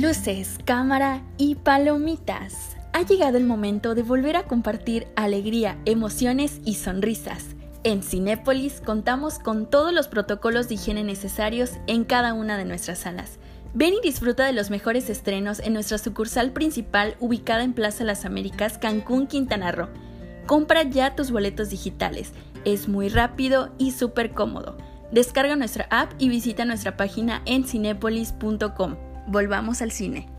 Luces, cámara y palomitas. Ha llegado el momento de volver a compartir alegría, emociones y sonrisas. En Cinépolis contamos con todos los protocolos de higiene necesarios en cada una de nuestras salas. Ven y disfruta de los mejores estrenos en nuestra sucursal principal ubicada en Plaza Las Américas, Cancún, Quintana Roo. Compra ya tus boletos digitales. Es muy rápido y súper cómodo. Descarga nuestra app y visita nuestra página en cinepolis.com. Volvamos al cine.